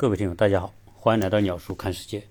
各位听友，大家好，欢迎来到鸟叔看世界。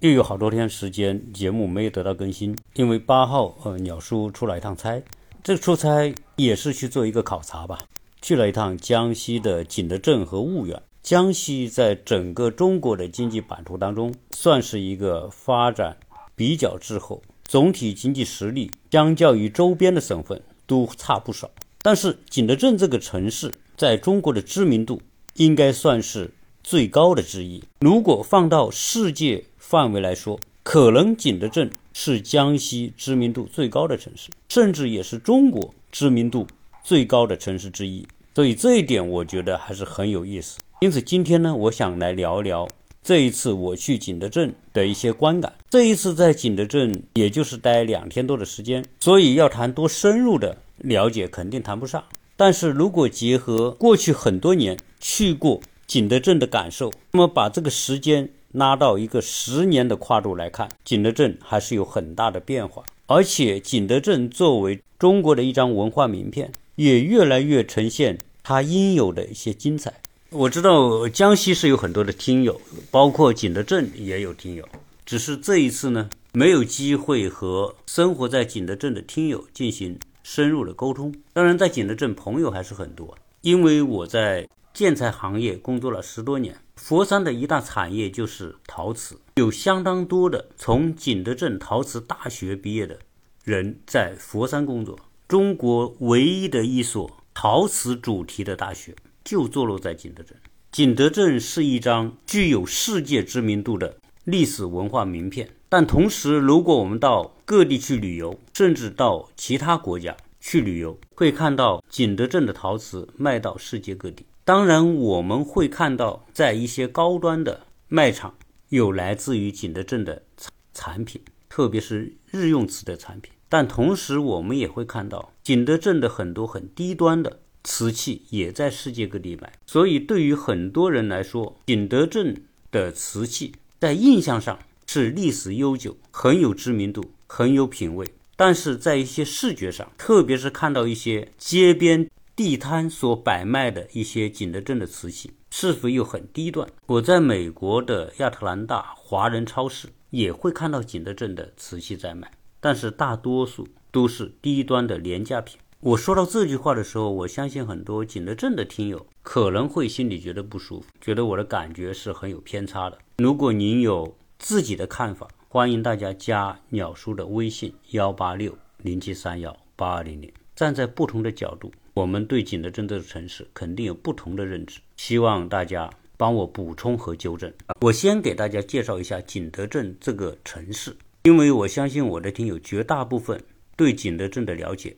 又有好多天时间节目没有得到更新，因为八号呃鸟叔出了一趟差，这出差也是去做一个考察吧，去了一趟江西的景德镇和婺源。江西在整个中国的经济版图当中，算是一个发展比较滞后，总体经济实力相较于周边的省份都差不少。但是景德镇这个城市在中国的知名度应该算是。最高的之一。如果放到世界范围来说，可能景德镇是江西知名度最高的城市，甚至也是中国知名度最高的城市之一。所以这一点我觉得还是很有意思。因此今天呢，我想来聊聊这一次我去景德镇的一些观感。这一次在景德镇也就是待两天多的时间，所以要谈多深入的了解肯定谈不上。但是如果结合过去很多年去过，景德镇的感受，那么把这个时间拉到一个十年的跨度来看，景德镇还是有很大的变化。而且，景德镇作为中国的一张文化名片，也越来越呈现它应有的一些精彩。我知道江西是有很多的听友，包括景德镇也有听友，只是这一次呢，没有机会和生活在景德镇的听友进行深入的沟通。当然，在景德镇朋友还是很多，因为我在。建材行业工作了十多年，佛山的一大产业就是陶瓷，有相当多的从景德镇陶瓷大学毕业的人在佛山工作。中国唯一的一所陶瓷主题的大学就坐落在景德镇。景德镇是一张具有世界知名度的历史文化名片，但同时，如果我们到各地去旅游，甚至到其他国家去旅游，会看到景德镇的陶瓷卖到世界各地。当然，我们会看到，在一些高端的卖场有来自于景德镇的产产品，特别是日用瓷的产品。但同时，我们也会看到景德镇的很多很低端的瓷器也在世界各地买。所以，对于很多人来说，景德镇的瓷器在印象上是历史悠久、很有知名度、很有品位。但是在一些视觉上，特别是看到一些街边。地摊所摆卖的一些景德镇的瓷器，是否又很低端？我在美国的亚特兰大华人超市也会看到景德镇的瓷器在卖，但是大多数都是低端的廉价品。我说到这句话的时候，我相信很多景德镇的听友可能会心里觉得不舒服，觉得我的感觉是很有偏差的。如果您有自己的看法，欢迎大家加鸟叔的微信幺八六零七三幺八二零零，站在不同的角度。我们对景德镇这个城市肯定有不同的认知，希望大家帮我补充和纠正。我先给大家介绍一下景德镇这个城市，因为我相信我的听友绝大部分对景德镇的了解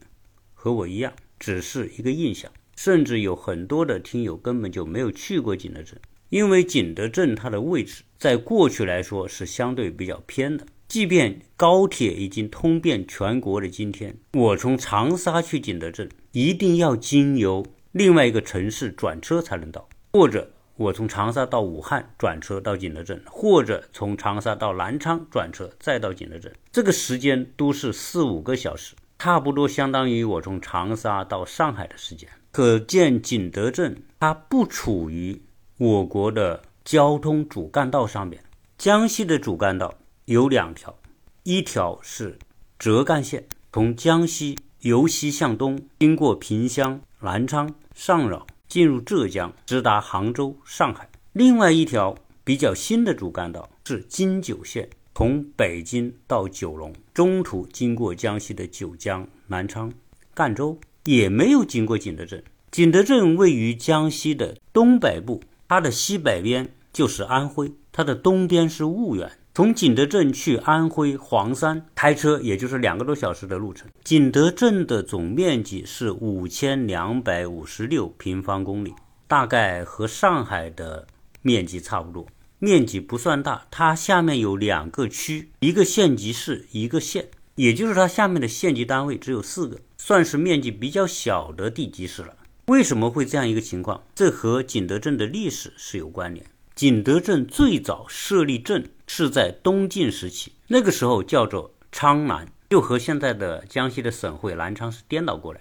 和我一样，只是一个印象，甚至有很多的听友根本就没有去过景德镇，因为景德镇它的位置在过去来说是相对比较偏的。即便高铁已经通遍全国的今天，我从长沙去景德镇，一定要经由另外一个城市转车才能到；或者我从长沙到武汉转车到景德镇，或者从长沙到南昌转车再到景德镇，这个时间都是四五个小时，差不多相当于我从长沙到上海的时间。可见景德镇它不处于我国的交通主干道上面，江西的主干道。有两条，一条是浙赣线，从江西由西向东，经过萍乡、南昌、上饶，进入浙江，直达杭州、上海。另外一条比较新的主干道是京九线，从北京到九龙，中途经过江西的九江、南昌、赣州，也没有经过景德镇。景德镇位于江西的东北部，它的西北边就是安徽，它的东边是婺源。从景德镇去安徽黄山，开车也就是两个多小时的路程。景德镇的总面积是五千两百五十六平方公里，大概和上海的面积差不多，面积不算大。它下面有两个区，一个县级市，一个县，也就是它下面的县级单位只有四个，算是面积比较小的地级市了。为什么会这样一个情况？这和景德镇的历史是有关联。景德镇最早设立镇是在东晋时期，那个时候叫做昌南，就和现在的江西的省会南昌是颠倒过来，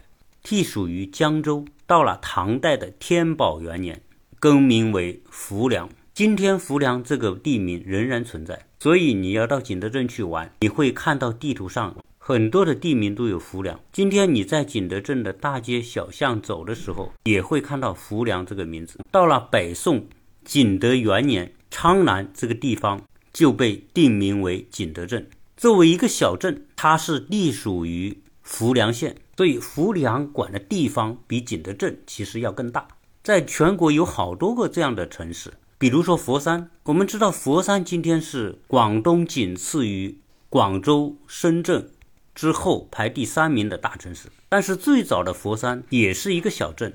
隶属于江州。到了唐代的天宝元年，更名为浮梁。今天浮梁这个地名仍然存在，所以你要到景德镇去玩，你会看到地图上很多的地名都有浮梁。今天你在景德镇的大街小巷走的时候，也会看到浮梁这个名字。到了北宋景德元年，昌南这个地方就被定名为景德镇。作为一个小镇，它是隶属于浮梁县，所以浮梁管的地方比景德镇其实要更大。在全国有好多个这样的城市。比如说佛山，我们知道佛山今天是广东仅次于广州、深圳之后排第三名的大城市。但是最早的佛山也是一个小镇，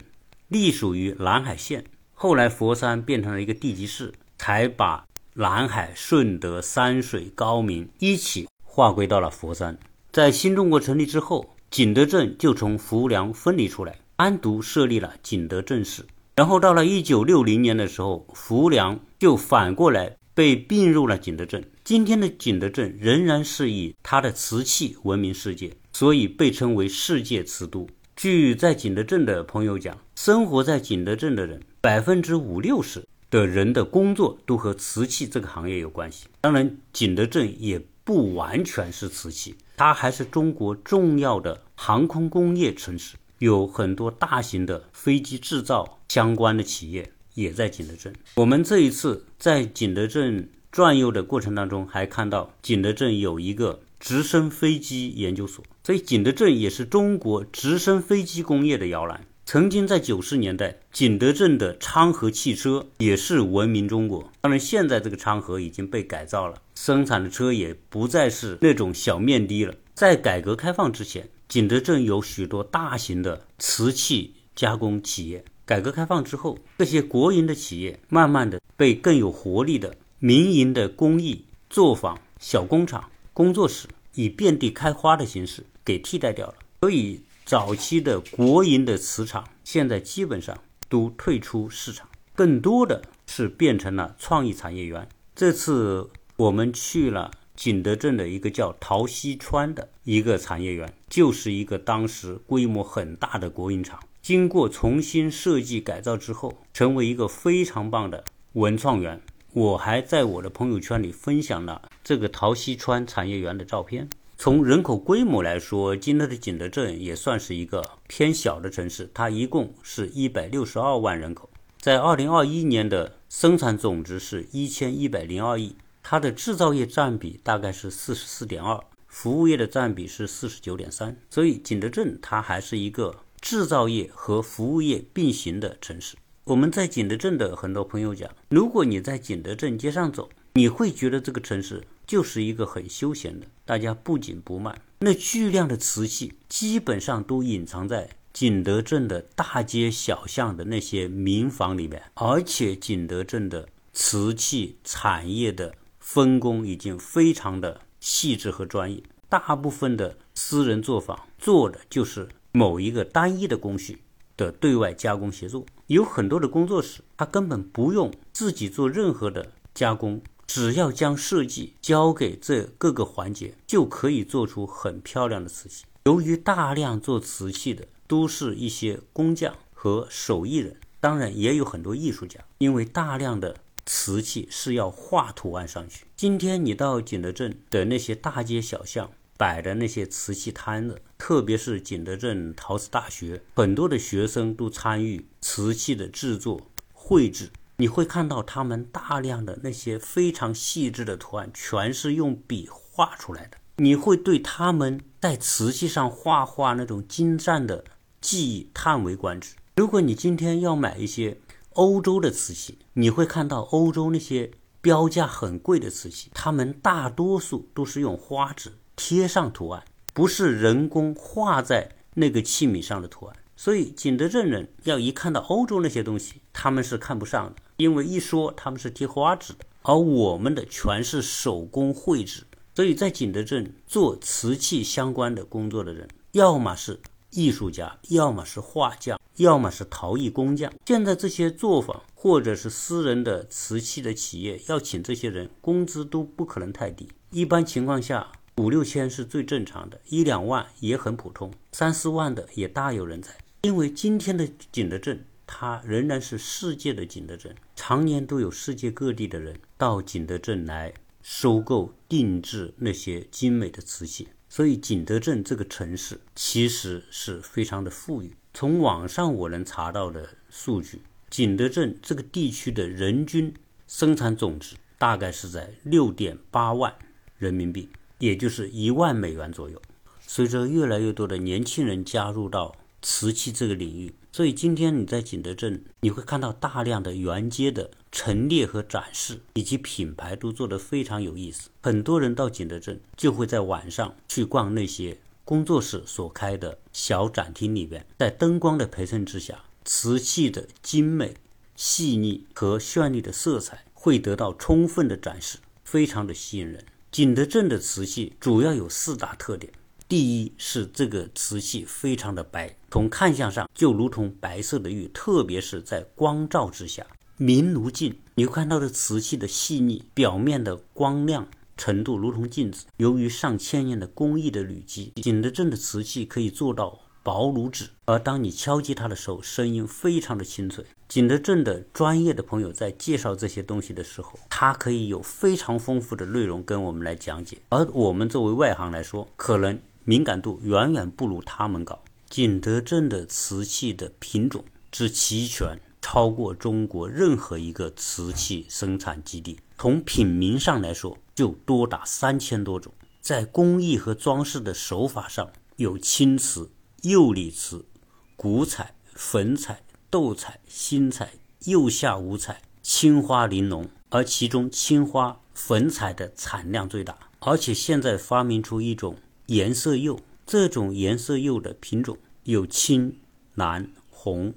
隶属于南海县。后来佛山变成了一个地级市，才把南海、顺德、三水、高明一起划归到了佛山。在新中国成立之后，景德镇就从浮梁分离出来，单独设立了景德镇市。然后到了一九六零年的时候，浮梁就反过来被并入了景德镇。今天的景德镇仍然是以它的瓷器闻名世界，所以被称为世界瓷都。据在景德镇的朋友讲，生活在景德镇的人，百分之五六十的人的工作都和瓷器这个行业有关系。当然，景德镇也不完全是瓷器，它还是中国重要的航空工业城市。有很多大型的飞机制造相关的企业也在景德镇。我们这一次在景德镇转悠的过程当中，还看到景德镇有一个直升飞机研究所，所以景德镇也是中国直升飞机工业的摇篮。曾经在九十年代，景德镇的昌河汽车也是闻名中国。当然，现在这个昌河已经被改造了，生产的车也不再是那种小面的了。在改革开放之前。景德镇有许多大型的瓷器加工企业。改革开放之后，这些国营的企业慢慢的被更有活力的民营的工艺作坊、小工厂、工作室以遍地开花的形式给替代掉了。所以，早期的国营的瓷厂现在基本上都退出市场，更多的是变成了创意产业园。这次我们去了。景德镇的一个叫陶溪川的一个产业园，就是一个当时规模很大的国营厂，经过重新设计改造之后，成为一个非常棒的文创园。我还在我的朋友圈里分享了这个陶溪川产业园的照片。从人口规模来说，今天的景德镇也算是一个偏小的城市，它一共是一百六十二万人口，在二零二一年的生产总值是一千一百零二亿。它的制造业占比大概是四十四点二，服务业的占比是四十九点三，所以景德镇它还是一个制造业和服务业并行的城市。我们在景德镇的很多朋友讲，如果你在景德镇街上走，你会觉得这个城市就是一个很休闲的，大家不紧不慢。那巨量的瓷器基本上都隐藏在景德镇的大街小巷的那些民房里面，而且景德镇的瓷器产业的。分工已经非常的细致和专业，大部分的私人作坊做的就是某一个单一的工序的对外加工协作，有很多的工作室，他根本不用自己做任何的加工，只要将设计交给这各个环节，就可以做出很漂亮的瓷器。由于大量做瓷器的都是一些工匠和手艺人，当然也有很多艺术家，因为大量的。瓷器是要画图案上去。今天你到景德镇的那些大街小巷摆的那些瓷器摊子，特别是景德镇陶瓷大学，很多的学生都参与瓷器的制作、绘制。你会看到他们大量的那些非常细致的图案，全是用笔画出来的。你会对他们在瓷器上画画那种精湛的技艺叹为观止。如果你今天要买一些，欧洲的瓷器，你会看到欧洲那些标价很贵的瓷器，他们大多数都是用花纸贴上图案，不是人工画在那个器皿上的图案。所以景德镇人要一看到欧洲那些东西，他们是看不上的，因为一说他们是贴花纸的，而我们的全是手工绘制。所以在景德镇做瓷器相关的工作的人，要么是艺术家，要么是画匠。要么是陶艺工匠，现在这些作坊或者是私人的瓷器的企业要请这些人，工资都不可能太低。一般情况下，五六千是最正常的，一两万也很普通，三四万的也大有人在。因为今天的景德镇，它仍然是世界的景德镇，常年都有世界各地的人到景德镇来收购、定制那些精美的瓷器。所以，景德镇这个城市其实是非常的富裕。从网上我能查到的数据，景德镇这个地区的人均生产总值大概是在六点八万人民币，也就是一万美元左右。随着越来越多的年轻人加入到瓷器这个领域，所以今天你在景德镇，你会看到大量的原街的陈列和展示，以及品牌都做得非常有意思。很多人到景德镇，就会在晚上去逛那些。工作室所开的小展厅里边，在灯光的陪衬之下，瓷器的精美、细腻和绚丽的色彩会得到充分的展示，非常的吸引人。景德镇的瓷器主要有四大特点：第一是这个瓷器非常的白，从看相上就如同白色的玉，特别是在光照之下，明如镜。你会看到这瓷器的细腻，表面的光亮。程度如同镜子，由于上千年的工艺的累积，景德镇的瓷器可以做到薄如纸，而当你敲击它的时候，声音非常的清脆。景德镇的专业的朋友在介绍这些东西的时候，他可以有非常丰富的内容跟我们来讲解，而我们作为外行来说，可能敏感度远远不如他们高。景德镇的瓷器的品种之齐全。超过中国任何一个瓷器生产基地。从品名上来说，就多达三千多种。在工艺和装饰的手法上，有青瓷、釉里瓷、古彩、粉彩、斗彩、新彩、釉下五彩，青花玲珑。而其中青花粉彩的产量最大，而且现在发明出一种颜色釉，这种颜色釉的品种有青、蓝、红。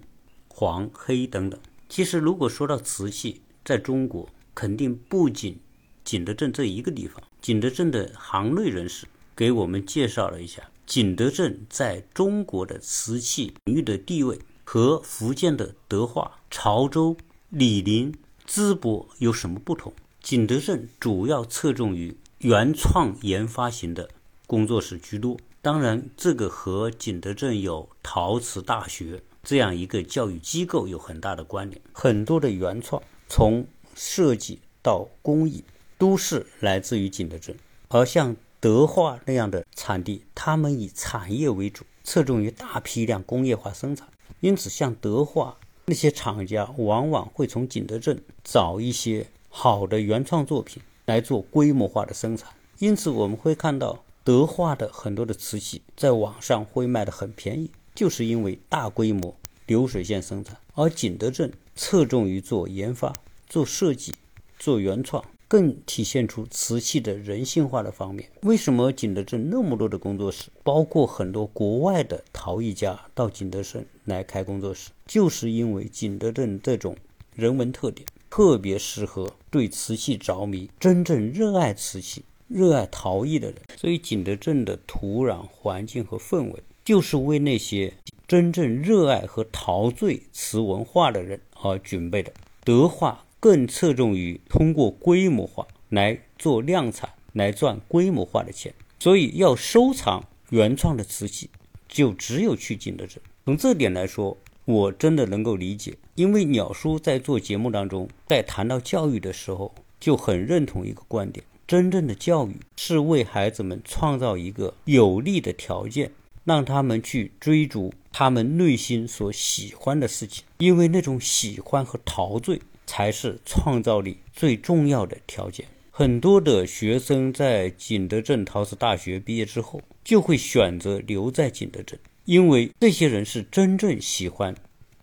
黄、黑等等。其实，如果说到瓷器，在中国肯定不仅景德镇这一个地方。景德镇的行内人士给我们介绍了一下，景德镇在中国的瓷器领域的地位和福建的德化、潮州、醴陵、淄博有什么不同。景德镇主要侧重于原创研发型的工作室居多，当然，这个和景德镇有陶瓷大学。这样一个教育机构有很大的关联，很多的原创，从设计到工艺，都是来自于景德镇。而像德化那样的产地，他们以产业为主，侧重于大批量工业化生产，因此像德化那些厂家，往往会从景德镇找一些好的原创作品来做规模化的生产。因此我们会看到德化的很多的瓷器在网上会卖得很便宜。就是因为大规模流水线生产，而景德镇侧重于做研发、做设计、做原创，更体现出瓷器的人性化的方面。为什么景德镇那么多的工作室，包括很多国外的陶艺家到景德镇来开工作室，就是因为景德镇这种人文特点特别适合对瓷器着迷、真正热爱瓷器、热爱陶艺的人。所以景德镇的土壤环境和氛围。就是为那些真正热爱和陶醉瓷文化的人而准备的。德化更侧重于通过规模化来做量产，来赚规模化的钱。所以要收藏原创的瓷器，就只有去景德镇。从这点来说，我真的能够理解。因为鸟叔在做节目当中，在谈到教育的时候，就很认同一个观点：真正的教育是为孩子们创造一个有利的条件。让他们去追逐他们内心所喜欢的事情，因为那种喜欢和陶醉才是创造力最重要的条件。很多的学生在景德镇陶瓷大学毕业之后，就会选择留在景德镇，因为这些人是真正喜欢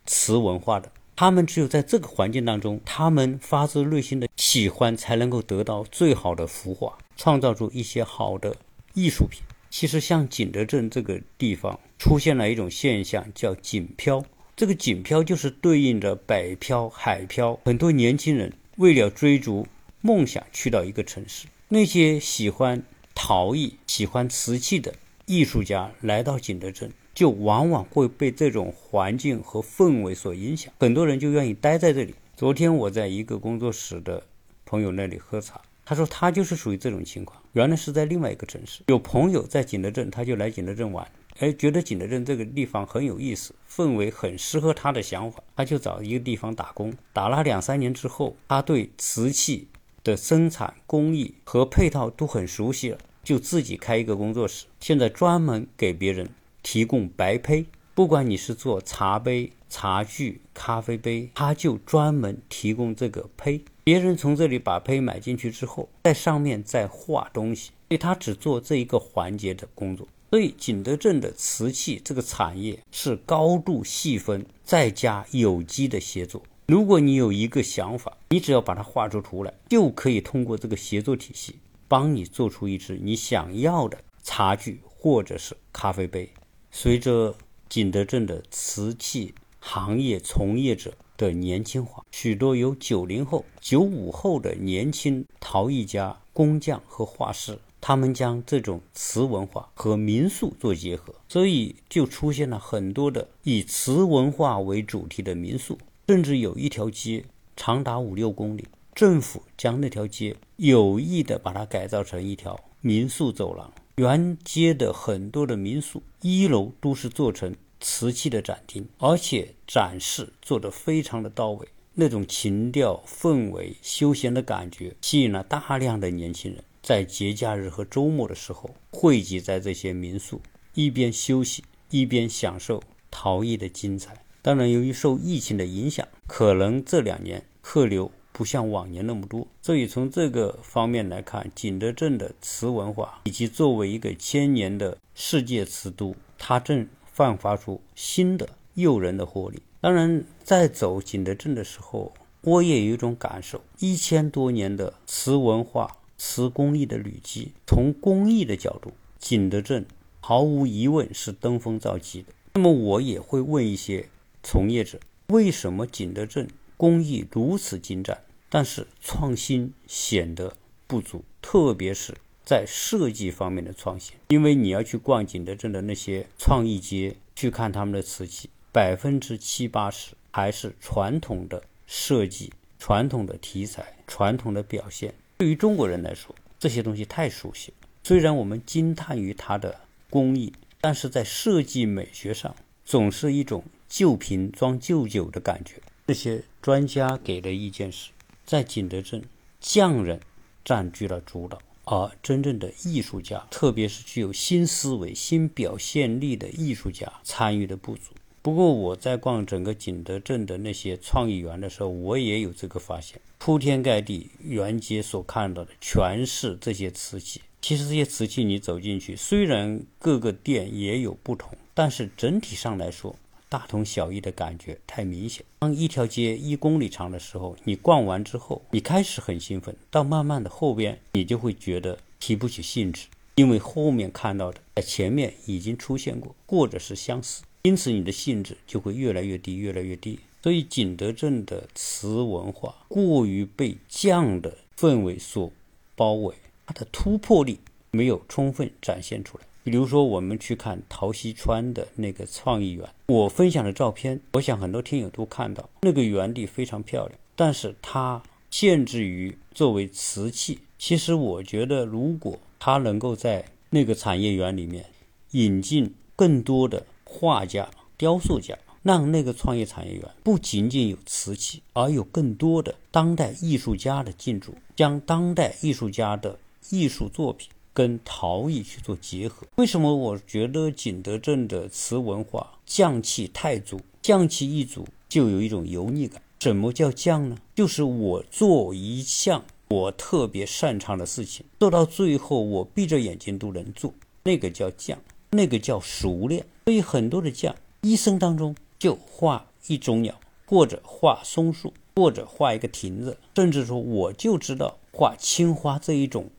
瓷文化的。他们只有在这个环境当中，他们发自内心的喜欢，才能够得到最好的孵化，创造出一些好的艺术品。其实，像景德镇这个地方出现了一种现象，叫“景漂”。这个“景漂”就是对应着北漂、海漂。很多年轻人为了追逐梦想，去到一个城市。那些喜欢陶艺、喜欢瓷器的艺术家来到景德镇，就往往会被这种环境和氛围所影响。很多人就愿意待在这里。昨天我在一个工作室的朋友那里喝茶。他说他就是属于这种情况，原来是在另外一个城市，有朋友在景德镇，他就来景德镇玩。哎，觉得景德镇这个地方很有意思，氛围很适合他的想法，他就找一个地方打工。打了两三年之后，他对瓷器的生产工艺和配套都很熟悉了，就自己开一个工作室，现在专门给别人提供白胚。不管你是做茶杯、茶具、咖啡杯，他就专门提供这个胚。别人从这里把胚买进去之后，在上面再画东西，所以他只做这一个环节的工作。所以景德镇的瓷器这个产业是高度细分，再加有机的协作。如果你有一个想法，你只要把它画出图来，就可以通过这个协作体系，帮你做出一只你想要的茶具或者是咖啡杯。随着景德镇的瓷器行业从业者的年轻化，许多有九零后、九五后的年轻陶艺家、工匠和画师，他们将这种瓷文化和民宿做结合，所以就出现了很多的以瓷文化为主题的民宿，甚至有一条街长达五六公里，政府将那条街有意的把它改造成一条民宿走廊。原街的很多的民宿一楼都是做成瓷器的展厅，而且展示做得非常的到位，那种情调、氛围、休闲的感觉，吸引了大量的年轻人在节假日和周末的时候汇集在这些民宿，一边休息一边享受陶艺的精彩。当然，由于受疫情的影响，可能这两年客流。不像往年那么多，所以从这个方面来看，景德镇的瓷文化以及作为一个千年的世界瓷都，它正焕发出新的诱人的活力。当然，在走景德镇的时候，我也有一种感受：一千多年的瓷文化、瓷工艺的累积，从工艺的角度，景德镇毫无疑问是登峰造极的。那么，我也会问一些从业者：为什么景德镇？工艺如此精湛，但是创新显得不足，特别是在设计方面的创新。因为你要去逛景德镇的那些创意街，去看他们的瓷器，百分之七八十还是传统的设计、传统的题材、传统的表现。对于中国人来说，这些东西太熟悉了。虽然我们惊叹于它的工艺，但是在设计美学上，总是一种旧瓶装旧酒的感觉。这些专家给的意见是，在景德镇，匠人占据了主导，而真正的艺术家，特别是具有新思维、新表现力的艺术家参与的不足。不过，我在逛整个景德镇的那些创意园的时候，我也有这个发现：铺天盖地，园街所看到的全是这些瓷器。其实，这些瓷器你走进去，虽然各个店也有不同，但是整体上来说。大同小异的感觉太明显。当一条街一公里长的时候，你逛完之后，你开始很兴奋，到慢慢的后边，你就会觉得提不起兴致，因为后面看到的在前面已经出现过，或者是相似，因此你的兴致就会越来越低，越来越低。所以景德镇的瓷文化过于被匠的氛围所包围，它的突破力没有充分展现出来。比如说，我们去看陶溪川的那个创意园，我分享的照片，我想很多听友都看到，那个园地非常漂亮，但是它限制于作为瓷器。其实我觉得，如果它能够在那个产业园里面引进更多的画家、雕塑家，让那个创业产业园不仅仅有瓷器，而有更多的当代艺术家的进驻，将当代艺术家的艺术作品。跟陶艺去做结合，为什么我觉得景德镇的瓷文化匠气太足？匠气一足，就有一种油腻感。什么叫匠呢？就是我做一项我特别擅长的事情，做到最后我闭着眼睛都能做，那个叫匠，那个叫熟练。所以很多的匠一生当中就画一种鸟，或者画松树，或者画一个亭子，甚至说我就知道画青花这一种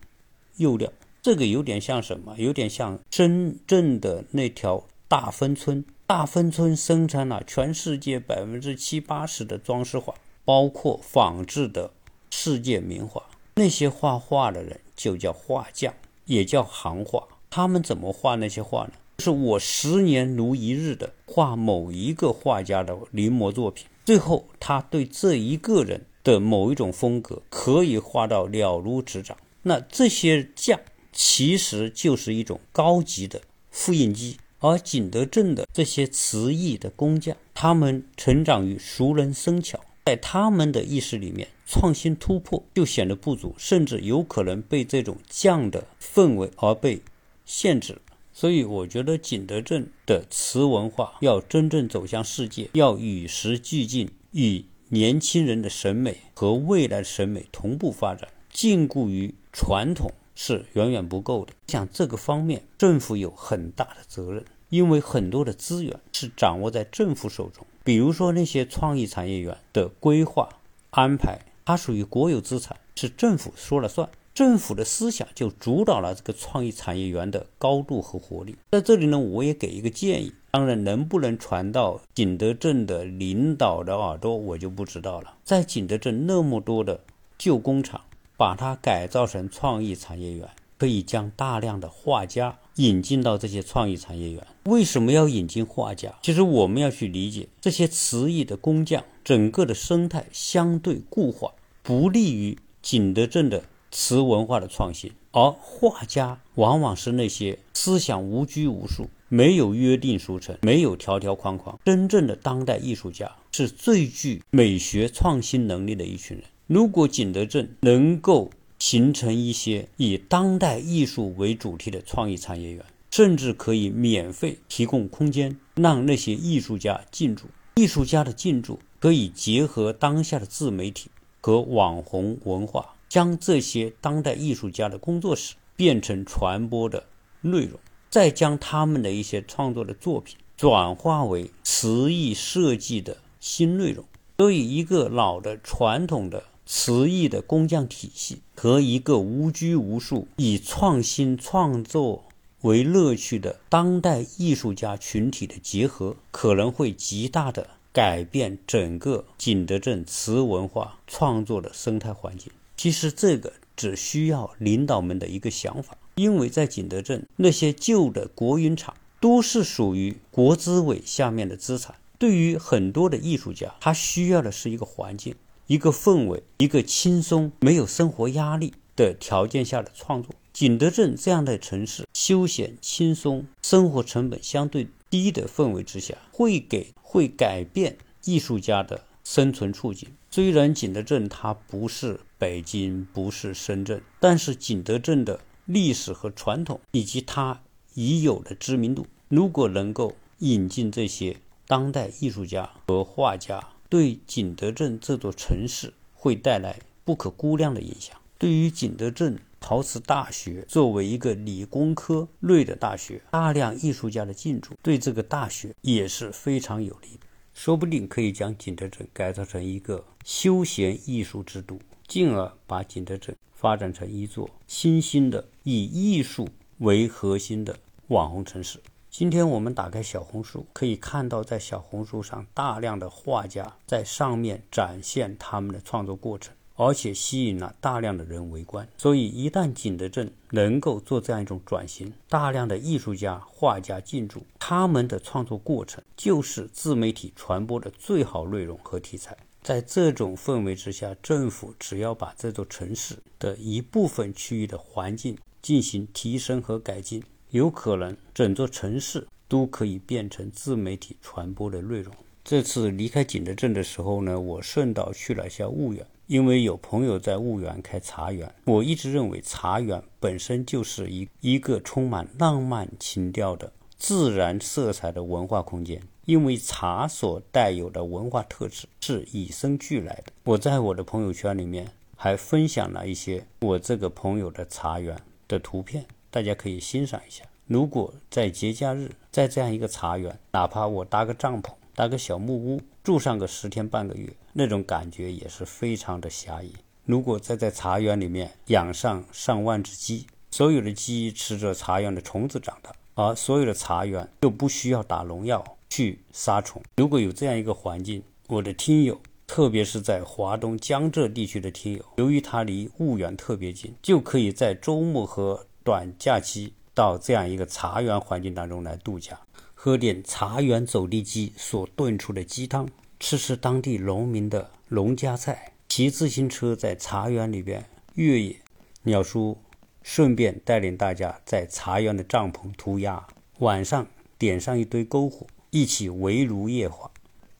釉料。这个有点像什么？有点像深圳的那条大芬村。大芬村生产了全世界百分之七八十的装饰画，包括仿制的世界名画。那些画画的人就叫画匠，也叫行画。他们怎么画那些画呢？是我十年如一日的画某一个画家的临摹作品，最后他对这一个人的某一种风格可以画到了如指掌。那这些匠。其实就是一种高级的复印机，而景德镇的这些瓷艺的工匠，他们成长于熟能生巧，在他们的意识里面，创新突破就显得不足，甚至有可能被这种匠的氛围而被限制。所以，我觉得景德镇的瓷文化要真正走向世界，要与时俱进，与年轻人的审美和未来审美同步发展。禁锢于传统是远远不够的。像这个方面，政府有很大的责任，因为很多的资源是掌握在政府手中。比如说那些创意产业园的规划安排，它属于国有资产，是政府说了算。政府的思想就主导了这个创意产业园的高度和活力。在这里呢，我也给一个建议，当然能不能传到景德镇的领导的耳朵，我就不知道了。在景德镇那么多的旧工厂，把它改造成创意产业园，可以将大量的画家引进到这些创意产业园。为什么要引进画家？其实我们要去理解这些瓷艺的工匠，整个的生态相对固化，不利于景德镇的。词文化的创新，而画家往往是那些思想无拘无束、没有约定俗成、没有条条框框。真正的当代艺术家是最具美学创新能力的一群人。如果景德镇能够形成一些以当代艺术为主题的创意产业园，甚至可以免费提供空间，让那些艺术家进驻。艺术家的进驻可以结合当下的自媒体和网红文化。将这些当代艺术家的工作室变成传播的内容，再将他们的一些创作的作品转化为词艺设计的新内容。所以，一个老的传统的词艺的工匠体系和一个无拘无束、以创新创作为乐趣的当代艺术家群体的结合，可能会极大的改变整个景德镇词文化创作的生态环境。其实这个只需要领导们的一个想法，因为在景德镇那些旧的国营厂都是属于国资委下面的资产。对于很多的艺术家，他需要的是一个环境、一个氛围、一个轻松、没有生活压力的条件下的创作。景德镇这样的城市，休闲轻松、生活成本相对低的氛围之下，会给会改变艺术家的生存处境。虽然景德镇它不是北京，不是深圳，但是景德镇的历史和传统以及它已有的知名度，如果能够引进这些当代艺术家和画家，对景德镇这座城市会带来不可估量的影响。对于景德镇陶瓷大学作为一个理工科类的大学，大量艺术家的进驻，对这个大学也是非常有利的。说不定可以将景德镇改造成一个休闲艺术之都，进而把景德镇发展成一座新兴的以艺术为核心的网红城市。今天我们打开小红书，可以看到在小红书上大量的画家在上面展现他们的创作过程。而且吸引了大量的人围观，所以一旦景德镇能够做这样一种转型，大量的艺术家、画家进驻，他们的创作过程就是自媒体传播的最好内容和题材。在这种氛围之下，政府只要把这座城市的一部分区域的环境进行提升和改进，有可能整座城市都可以变成自媒体传播的内容。这次离开景德镇的时候呢，我顺道去了一下婺源。因为有朋友在婺源开茶园，我一直认为茶园本身就是一一个充满浪漫情调的自然色彩的文化空间。因为茶所带有的文化特质是与生俱来的。我在我的朋友圈里面还分享了一些我这个朋友的茶园的图片，大家可以欣赏一下。如果在节假日，在这样一个茶园，哪怕我搭个帐篷。搭个小木屋，住上个十天半个月，那种感觉也是非常的惬意。如果再在茶园里面养上上万只鸡，所有的鸡吃着茶园的虫子长大，而所有的茶园又不需要打农药去杀虫。如果有这样一个环境，我的听友，特别是在华东江浙地区的听友，由于它离婺源特别近，就可以在周末和短假期到这样一个茶园环境当中来度假喝点茶园走地鸡所炖出的鸡汤吃吃当地农民的农家菜骑自行车在茶园里边越野。鸟叔顺便带领大家在茶园的帐篷涂鸦晚上点上一堆篝火一起围炉夜话。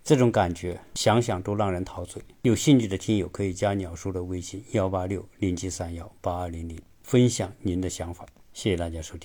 这种感觉想想都让人陶醉。有兴趣的听友可以加鸟叔的微信幺八六零七三幺八二零零。分享您的想法谢谢大家收听。